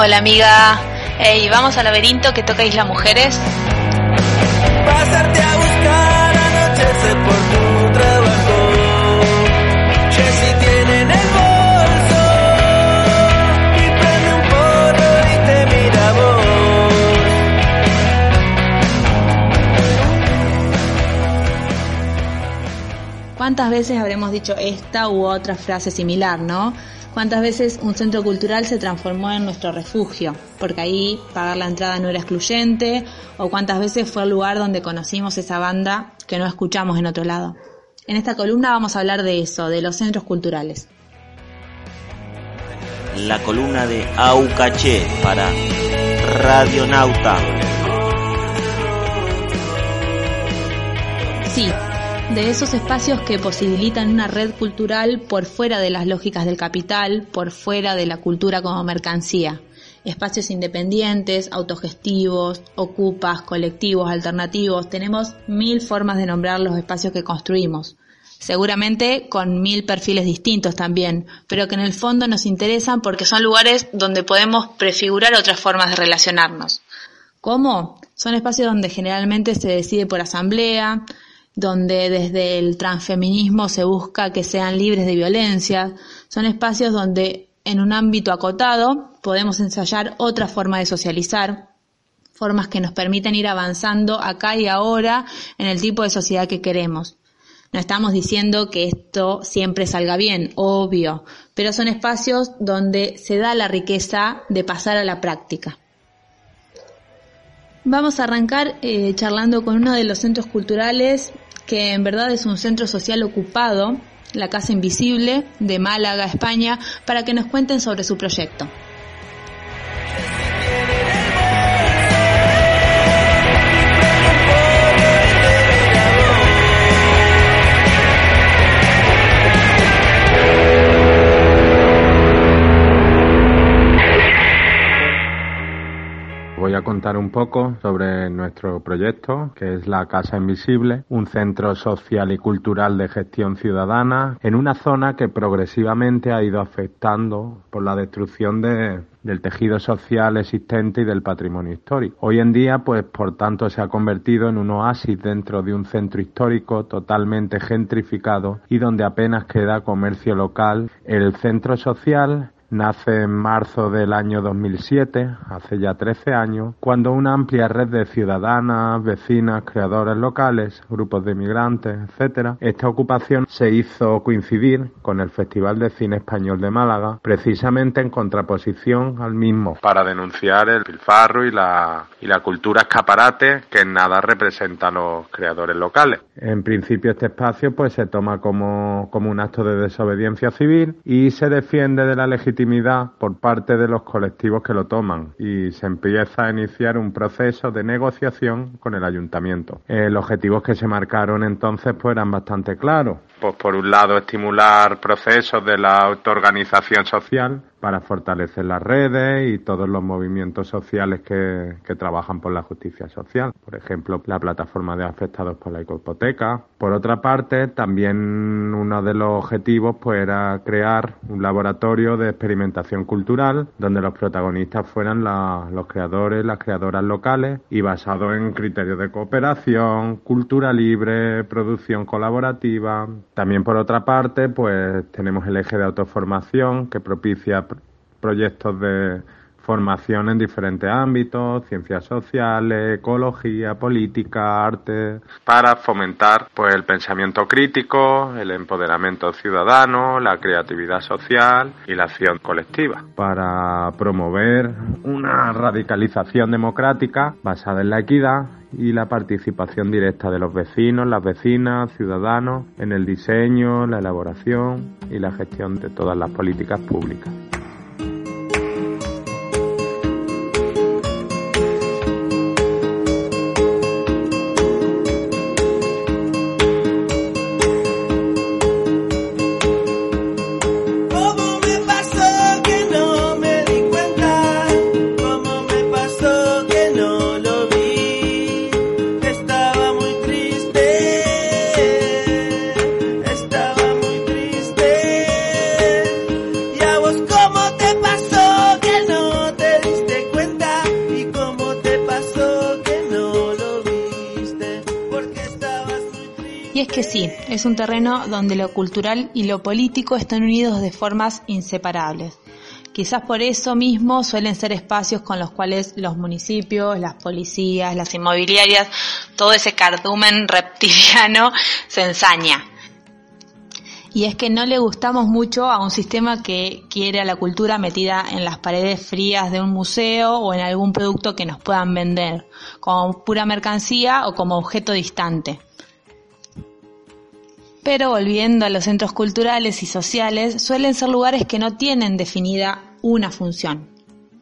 Hola amiga, hey, vamos al laberinto que toca Isla Mujeres. Pasarte a buscar anochecer por tu trabajo. Jessy tiene en el bolso y prende un porro y te mira vos. ¿Cuántas veces habremos dicho esta u otra frase similar, no? ¿Cuántas veces un centro cultural se transformó en nuestro refugio? Porque ahí pagar la entrada no era excluyente, o cuántas veces fue el lugar donde conocimos esa banda que no escuchamos en otro lado. En esta columna vamos a hablar de eso, de los centros culturales. La columna de Aucaché para Radionauta. Sí, de esos espacios que posibilitan una red cultural por fuera de las lógicas del capital, por fuera de la cultura como mercancía. Espacios independientes, autogestivos, ocupas, colectivos, alternativos. Tenemos mil formas de nombrar los espacios que construimos. Seguramente con mil perfiles distintos también, pero que en el fondo nos interesan porque son lugares donde podemos prefigurar otras formas de relacionarnos. ¿Cómo? Son espacios donde generalmente se decide por asamblea, donde desde el transfeminismo se busca que sean libres de violencia. Son espacios donde en un ámbito acotado podemos ensayar otra forma de socializar, formas que nos permiten ir avanzando acá y ahora en el tipo de sociedad que queremos. No estamos diciendo que esto siempre salga bien, obvio, pero son espacios donde se da la riqueza de pasar a la práctica. Vamos a arrancar eh, charlando con uno de los centros culturales que en verdad es un centro social ocupado, la Casa Invisible de Málaga, España, para que nos cuenten sobre su proyecto. Voy a contar un poco sobre nuestro proyecto, que es la Casa Invisible, un centro social y cultural de gestión ciudadana en una zona que progresivamente ha ido afectando por la destrucción de, del tejido social existente y del patrimonio histórico. Hoy en día, pues por tanto, se ha convertido en un oasis dentro de un centro histórico totalmente gentrificado y donde apenas queda comercio local. El centro social Nace en marzo del año 2007, hace ya 13 años, cuando una amplia red de ciudadanas, vecinas, creadores locales, grupos de inmigrantes, etcétera, esta ocupación se hizo coincidir con el Festival de Cine Español de Málaga, precisamente en contraposición al mismo, para denunciar el pilfarro y la, y la cultura escaparate que en nada representa a los creadores locales. En principio este espacio pues se toma como, como un acto de desobediencia civil y se defiende de la legitimidad por parte de los colectivos que lo toman y se empieza a iniciar un proceso de negociación con el ayuntamiento. Los objetivos que se marcaron entonces pues eran bastante claros. Pues por un lado estimular procesos de la autoorganización social para fortalecer las redes y todos los movimientos sociales que, que, trabajan por la justicia social. Por ejemplo, la plataforma de afectados por la hipoteca. Por otra parte, también uno de los objetivos pues, era crear un laboratorio de experimentación cultural donde los protagonistas fueran la, los creadores, las creadoras locales y basado en criterios de cooperación, cultura libre, producción colaborativa. También por otra parte, pues tenemos el eje de autoformación que propicia proyectos de formación en diferentes ámbitos, ciencias sociales, ecología, política, arte, para fomentar pues el pensamiento crítico, el empoderamiento ciudadano, la creatividad social y la acción colectiva, para promover una radicalización democrática basada en la equidad y la participación directa de los vecinos, las vecinas, ciudadanos en el diseño, la elaboración y la gestión de todas las políticas públicas. Un terreno donde lo cultural y lo político están unidos de formas inseparables. Quizás por eso mismo suelen ser espacios con los cuales los municipios, las policías, las inmobiliarias, todo ese cardumen reptiliano se ensaña. Y es que no le gustamos mucho a un sistema que quiere a la cultura metida en las paredes frías de un museo o en algún producto que nos puedan vender, como pura mercancía o como objeto distante. Pero volviendo a los centros culturales y sociales, suelen ser lugares que no tienen definida una función,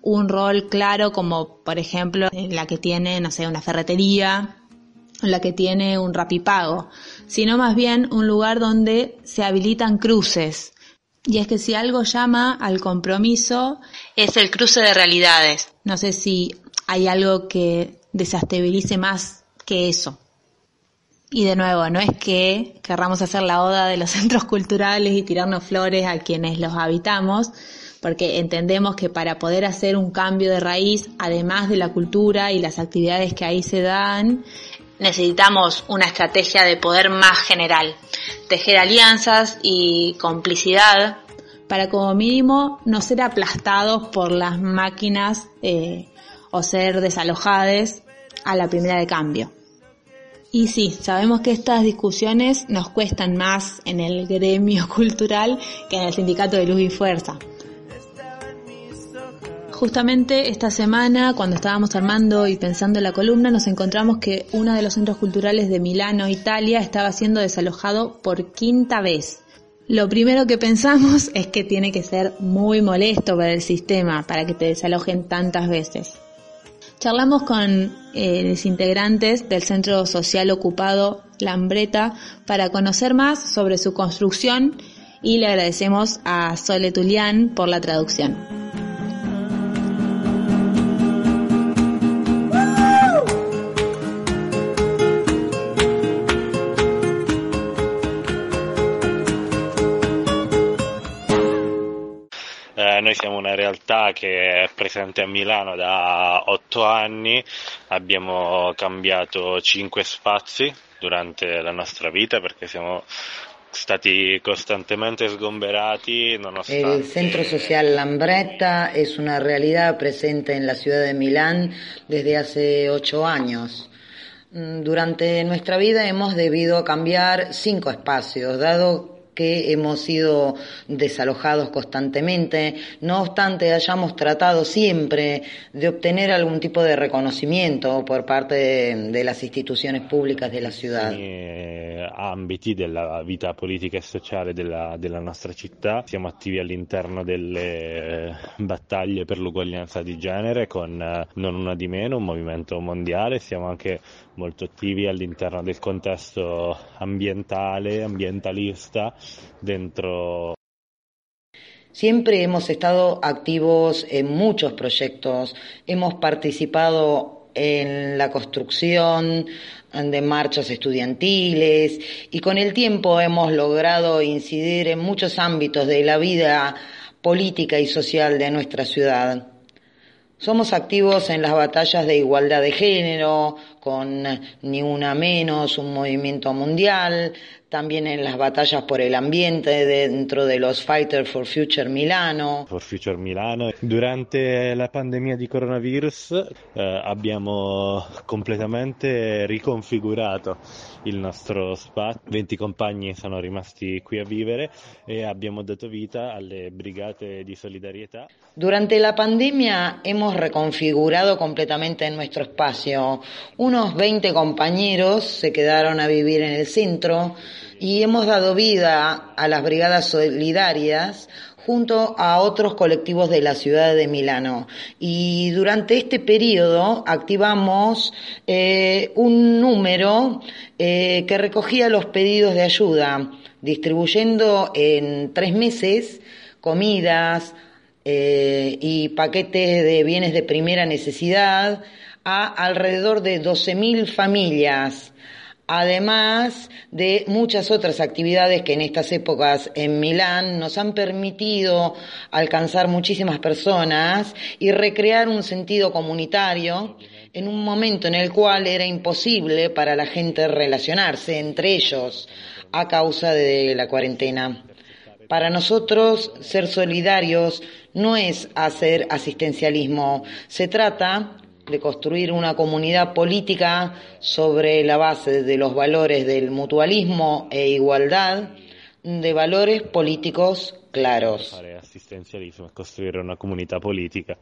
un rol claro como por ejemplo la que tiene, no sé, una ferretería, o la que tiene un rapipago, sino más bien un lugar donde se habilitan cruces. Y es que si algo llama al compromiso es el cruce de realidades. No sé si hay algo que desestabilice más que eso. Y de nuevo, no es que querramos hacer la oda de los centros culturales y tirarnos flores a quienes los habitamos, porque entendemos que para poder hacer un cambio de raíz, además de la cultura y las actividades que ahí se dan, necesitamos una estrategia de poder más general, tejer alianzas y complicidad para como mínimo no ser aplastados por las máquinas eh, o ser desalojados a la primera de cambio. Y sí, sabemos que estas discusiones nos cuestan más en el gremio cultural que en el sindicato de Luz y Fuerza. Justamente esta semana, cuando estábamos armando y pensando la columna, nos encontramos que uno de los centros culturales de Milano, Italia, estaba siendo desalojado por quinta vez. Lo primero que pensamos es que tiene que ser muy molesto para el sistema, para que te desalojen tantas veces. Charlamos con eh, los integrantes del Centro Social Ocupado Lambreta para conocer más sobre su construcción y le agradecemos a Sole Tulián por la traducción. Eh, noi una realtà che è presente a Milano da anni, abbiamo cambiato cinque spazi durante la nostra vita perché siamo stati costantemente sgomberati nonostante... El Centro Social Lambretta es una realidad presente en la ciudad de Milán desde hace ocho años. Mm, Durante nuestra vida hemos debido cambiar cinco espacios, dado que hemos sido desalojados constantemente, no obstante hayamos tratado siempre de obtener algún tipo de reconocimiento por parte de, de las instituciones públicas de la ciudad. eh, ambiti della vita politica e sociale della, della nostra città. Siamo attivi all'interno delle eh, battaglie per l'uguaglianza di genere con eh, Non Una di Meno, un movimento mondiale. Siamo anche molto attivi all'interno del contesto ambientale, ambientalista, dentro Siempre hemos estado activos en muchos proyectos, hemos participado en la construcción de marchas estudiantiles y con el tiempo hemos logrado incidir en muchos ámbitos de la vida política y social de nuestra ciudad. Somos activos en las batallas de igualdad de género, con Ni Una Menos, un movimiento mundial, también en las batallas por el ambiente dentro de los Fighters for Future Milano. For Future Milano. Durante la pandemia di coronavirus eh, abbiamo completamente riconfigurato il nostro spazio. 20 compagni sono rimasti qui a vivere e abbiamo dato vita alle brigate di solidarietà. Durante la pandemia hemos reconfigurado completamente nuestro espacio. Unos 20 compañeros se quedaron a vivir en el centro y hemos dado vida a las brigadas solidarias junto a otros colectivos de la ciudad de Milano. Y durante este periodo activamos eh, un número eh, que recogía los pedidos de ayuda, distribuyendo en tres meses comidas eh, y paquetes de bienes de primera necesidad a alrededor de 12.000 familias además de muchas otras actividades que en estas épocas en Milán nos han permitido alcanzar muchísimas personas y recrear un sentido comunitario en un momento en el cual era imposible para la gente relacionarse entre ellos a causa de la cuarentena. Para nosotros, ser solidarios no es hacer asistencialismo, se trata de construir una comunidad política sobre la base de los valores del mutualismo e igualdad, de valores políticos claros. Fare assistenzialismo costruire una comunità politica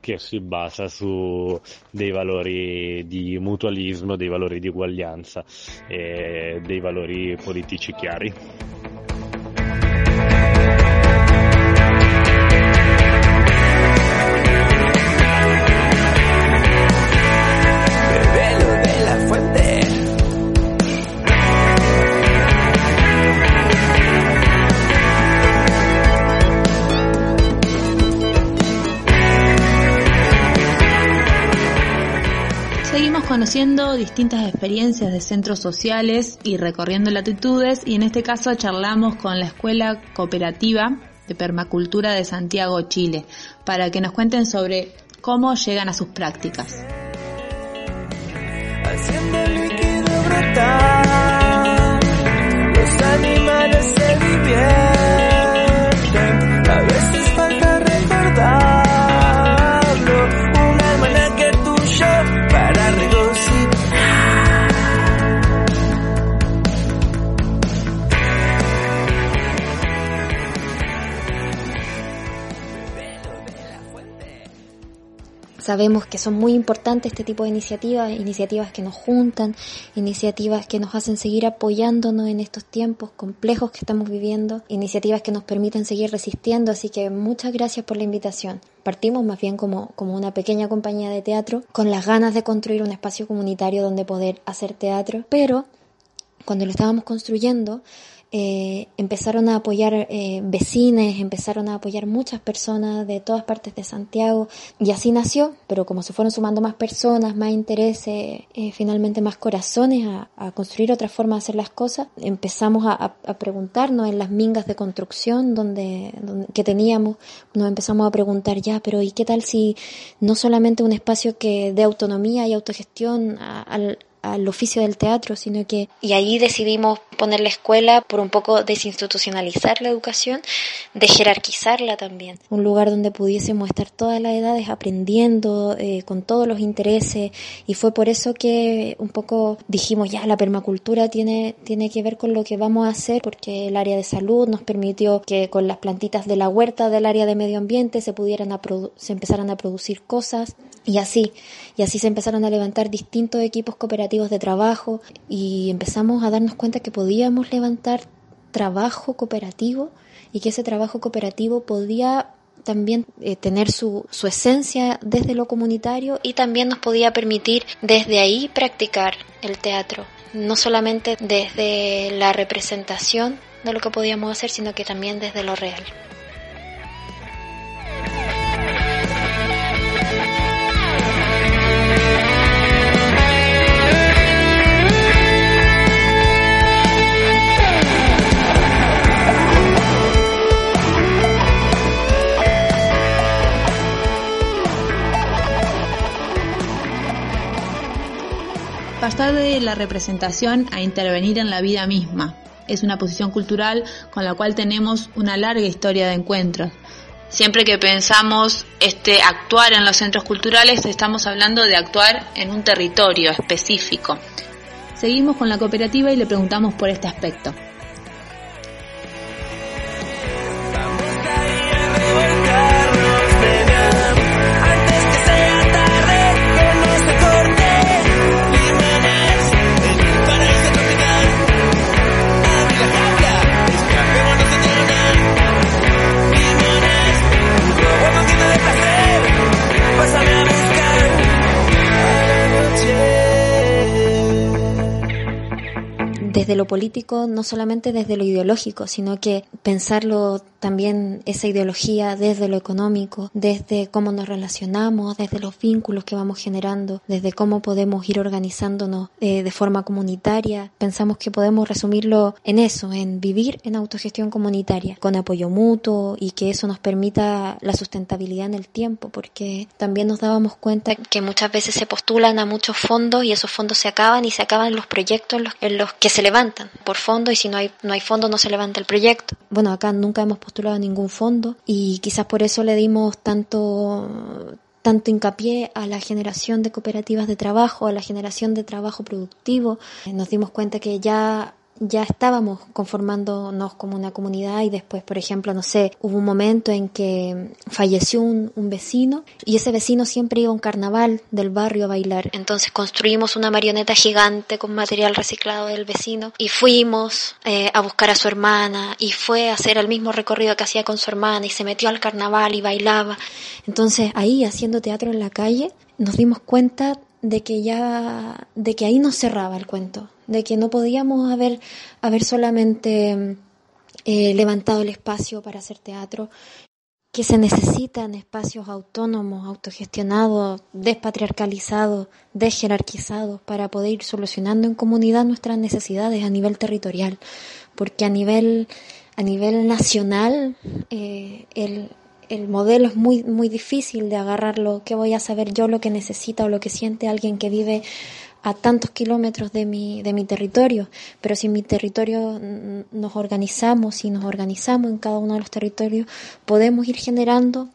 che si basa su dei valori di mutualismo, dei valori di uguaglianza e dei valori politici chiari. Conociendo distintas experiencias de centros sociales y recorriendo latitudes y en este caso charlamos con la Escuela Cooperativa de Permacultura de Santiago, Chile, para que nos cuenten sobre cómo llegan a sus prácticas. haciendo líquido brotar. Los animales se divierten, Sabemos que son muy importantes este tipo de iniciativas, iniciativas que nos juntan, iniciativas que nos hacen seguir apoyándonos en estos tiempos complejos que estamos viviendo, iniciativas que nos permiten seguir resistiendo, así que muchas gracias por la invitación. Partimos más bien como, como una pequeña compañía de teatro, con las ganas de construir un espacio comunitario donde poder hacer teatro, pero cuando lo estábamos construyendo, eh, empezaron a apoyar eh, vecines, empezaron a apoyar muchas personas de todas partes de Santiago y así nació, pero como se fueron sumando más personas, más intereses, eh, finalmente más corazones a, a construir otra forma de hacer las cosas, empezamos a, a- a preguntarnos en las mingas de construcción donde, donde- que teníamos, nos empezamos a preguntar ya, pero ¿y qué tal si no solamente un espacio que dé autonomía y autogestión al, al oficio del teatro, sino que... Y ahí decidimos poner la escuela por un poco desinstitucionalizar la educación, de jerarquizarla también. Un lugar donde pudiésemos estar todas las edades aprendiendo, eh, con todos los intereses, y fue por eso que un poco dijimos, ya, la permacultura tiene, tiene que ver con lo que vamos a hacer, porque el área de salud nos permitió que con las plantitas de la huerta del área de medio ambiente se pudieran a se empezaran a producir cosas, y así, y así se empezaron a levantar distintos equipos cooperativos de trabajo y empezamos a darnos cuenta que podíamos levantar trabajo cooperativo y que ese trabajo cooperativo podía también eh, tener su, su esencia desde lo comunitario y también nos podía permitir desde ahí practicar el teatro, no solamente desde la representación de lo que podíamos hacer, sino que también desde lo real. Pasar de la representación a intervenir en la vida misma. Es una posición cultural con la cual tenemos una larga historia de encuentros. Siempre que pensamos este actuar en los centros culturales, estamos hablando de actuar en un territorio específico. Seguimos con la cooperativa y le preguntamos por este aspecto. Desde lo político, no solamente desde lo ideológico, sino que pensarlo también esa ideología desde lo económico, desde cómo nos relacionamos, desde los vínculos que vamos generando, desde cómo podemos ir organizándonos eh, de forma comunitaria. Pensamos que podemos resumirlo en eso, en vivir en autogestión comunitaria, con apoyo mutuo y que eso nos permita la sustentabilidad en el tiempo, porque también nos dábamos cuenta que muchas veces se postulan a muchos fondos y esos fondos se acaban y se acaban los proyectos en los, en los que se levantan por fondo y si no hay, no hay fondo no se levanta el proyecto. Bueno, acá nunca hemos postulado ningún fondo y quizás por eso le dimos tanto tanto hincapié a la generación de cooperativas de trabajo, a la generación de trabajo productivo. Nos dimos cuenta que ya ya estábamos conformándonos como una comunidad y después, por ejemplo, no sé, hubo un momento en que falleció un, vecino y ese vecino siempre iba a un carnaval del barrio a bailar. Entonces construimos una marioneta gigante con material reciclado del vecino y fuimos eh, a buscar a su hermana y fue a hacer el mismo recorrido que hacía con su hermana y se metió al carnaval y bailaba. Entonces ahí haciendo teatro en la calle nos dimos cuenta de que ya, de que ahí no cerraba el cuento, de que no podíamos haber, haber solamente eh, levantado el espacio para hacer teatro, que se necesitan espacios autónomos, autogestionados, despatriarcalizados, desjerarquizados para poder ir solucionando en comunidad nuestras necesidades a nivel territorial, porque a nivel a nivel nacional eh, el, el modelo es muy, muy difícil de agarrarlo. ¿Qué voy a saber yo lo que necesita o lo que siente alguien que vive a tantos kilómetros de mi, de mi territorio? Pero si en mi territorio nos organizamos, y nos organizamos en cada uno de los territorios, podemos ir generando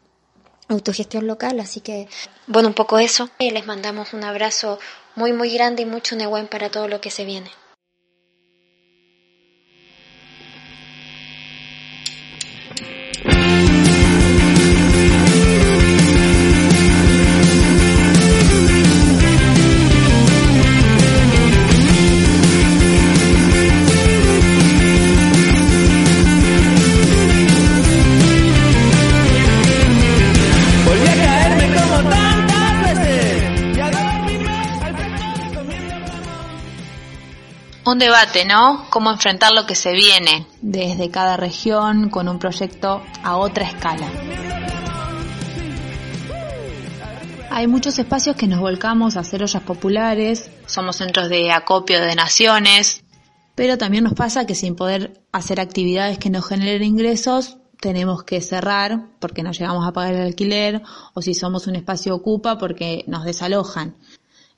autogestión local. Así que, bueno, un poco eso. Les mandamos un abrazo muy, muy grande y mucho Nehuen para todo lo que se viene. Un debate, ¿no? Cómo enfrentar lo que se viene desde cada región con un proyecto a otra escala. Hay muchos espacios que nos volcamos a hacer ollas populares, somos centros de acopio de naciones, pero también nos pasa que sin poder hacer actividades que nos generen ingresos, tenemos que cerrar porque no llegamos a pagar el alquiler o si somos un espacio ocupa porque nos desalojan.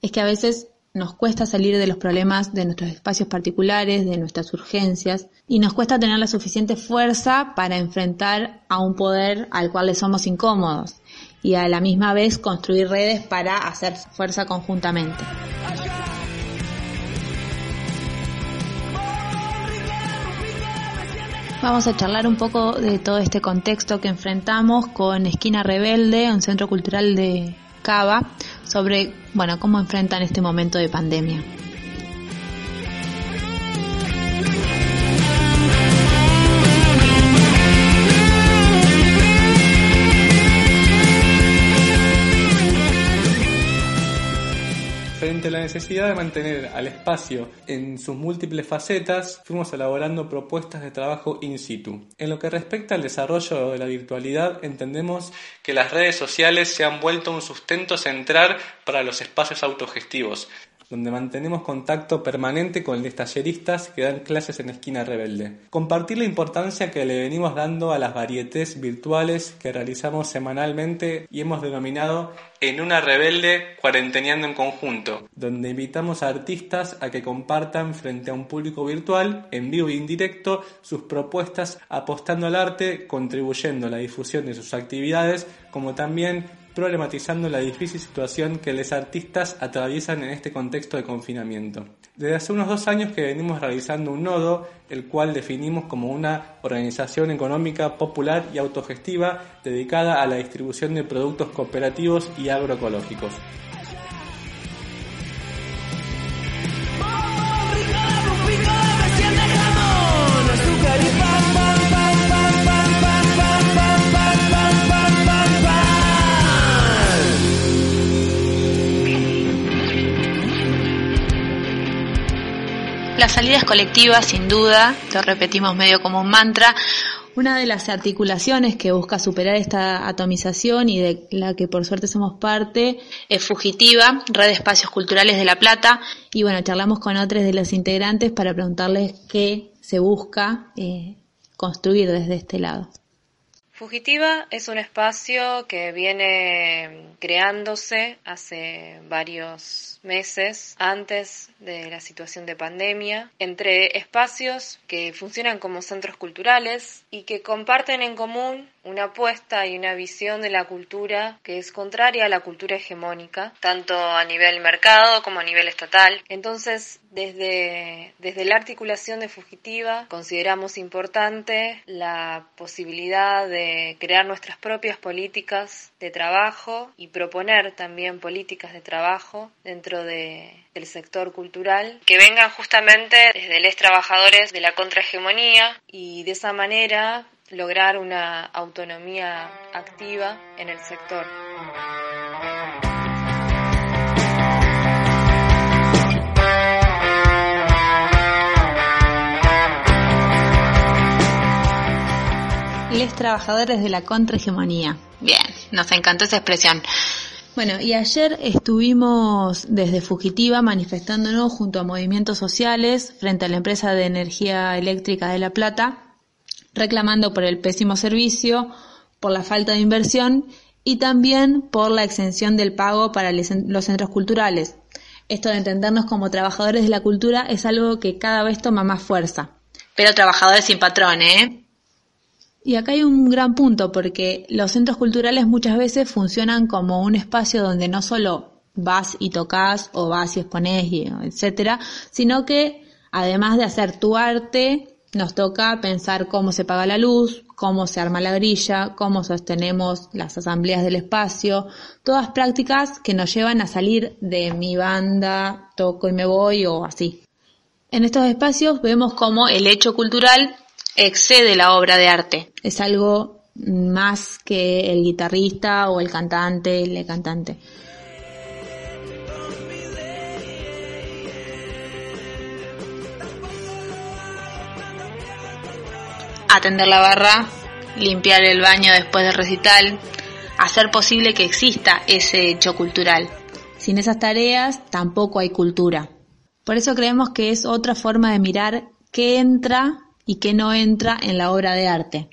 Es que a veces nos cuesta salir de los problemas de nuestros espacios particulares, de nuestras urgencias, y nos cuesta tener la suficiente fuerza para enfrentar a un poder al cual le somos incómodos y a la misma vez construir redes para hacer fuerza conjuntamente. Vamos a charlar un poco de todo este contexto que enfrentamos con Esquina Rebelde, un centro cultural de Cava, sobre bueno, cómo enfrentan este momento de pandemia. La necesidad de mantener al espacio en sus múltiples facetas, fuimos elaborando propuestas de trabajo in situ. En lo que respecta al desarrollo de la virtualidad, entendemos que las redes sociales se han vuelto un sustento central para los espacios autogestivos, donde mantenemos contacto permanente con los talleristas que dan clases en Esquina Rebelde. Compartir la importancia que le venimos dando a las varietés virtuales que realizamos semanalmente y hemos denominado en una rebelde cuarenteneando en conjunto, donde invitamos a artistas a que compartan frente a un público virtual, en vivo e indirecto, sus propuestas apostando al arte, contribuyendo a la difusión de sus actividades, como también problematizando la difícil situación que los artistas atraviesan en este contexto de confinamiento. Desde hace unos dos años que venimos realizando un nodo, el cual definimos como una organización económica popular y autogestiva dedicada a la distribución de productos cooperativos y agroecológicos. Las salidas colectivas, sin duda, lo repetimos medio como un mantra, una de las articulaciones que busca superar esta atomización y de la que por suerte somos parte es Fugitiva, Red de Espacios Culturales de La Plata. Y bueno, charlamos con otros de los integrantes para preguntarles qué se busca eh, construir desde este lado. Fugitiva es un espacio que viene creándose hace varios meses antes de la situación de pandemia, entre espacios que funcionan como centros culturales y que comparten en común una apuesta y una visión de la cultura que es contraria a la cultura hegemónica, tanto a nivel mercado como a nivel estatal. Entonces, desde, desde la articulación de Fugitiva, consideramos importante la posibilidad de crear nuestras propias políticas de trabajo y proponer también políticas de trabajo dentro de, del sector cultural que vengan justamente desde los trabajadores de la contrahegemonía y de esa manera lograr una autonomía activa en el sector. Les trabajadores de la contrahegemonía. Bien, nos encantó esa expresión. Bueno, y ayer estuvimos desde Fugitiva manifestándonos junto a movimientos sociales frente a la empresa de energía eléctrica de La Plata reclamando por el pésimo servicio, por la falta de inversión y también por la exención del pago para los centros culturales. Esto de entendernos como trabajadores de la cultura es algo que cada vez toma más fuerza. Pero trabajadores sin patrón, ¿eh? Y acá hay un gran punto porque los centros culturales muchas veces funcionan como un espacio donde no solo vas y tocas o vas y expones, y etcétera, sino que además de hacer tu arte, nos toca pensar cómo se paga la luz, cómo se arma la grilla, cómo sostenemos las asambleas del espacio, todas prácticas que nos llevan a salir de mi banda, toco y me voy o así. En estos espacios vemos cómo el hecho cultural excede la obra de arte. Es algo más que el guitarrista o el cantante, el cantante. atender la barra, limpiar el baño después del recital, hacer posible que exista ese hecho cultural. Sin esas tareas tampoco hay cultura. Por eso creemos que es otra forma de mirar qué entra y qué no entra en la obra de arte.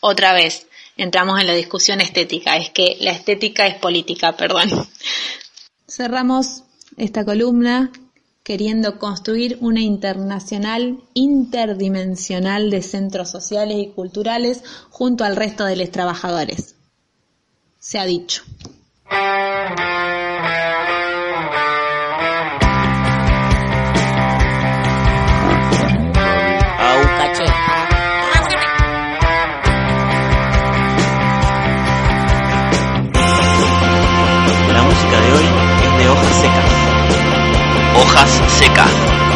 Otra vez, entramos en la discusión estética, es que la estética es política, perdón. Cerramos esta columna queriendo construir una internacional interdimensional de centros sociales y culturales junto al resto de los trabajadores. Se ha dicho. hojas secas.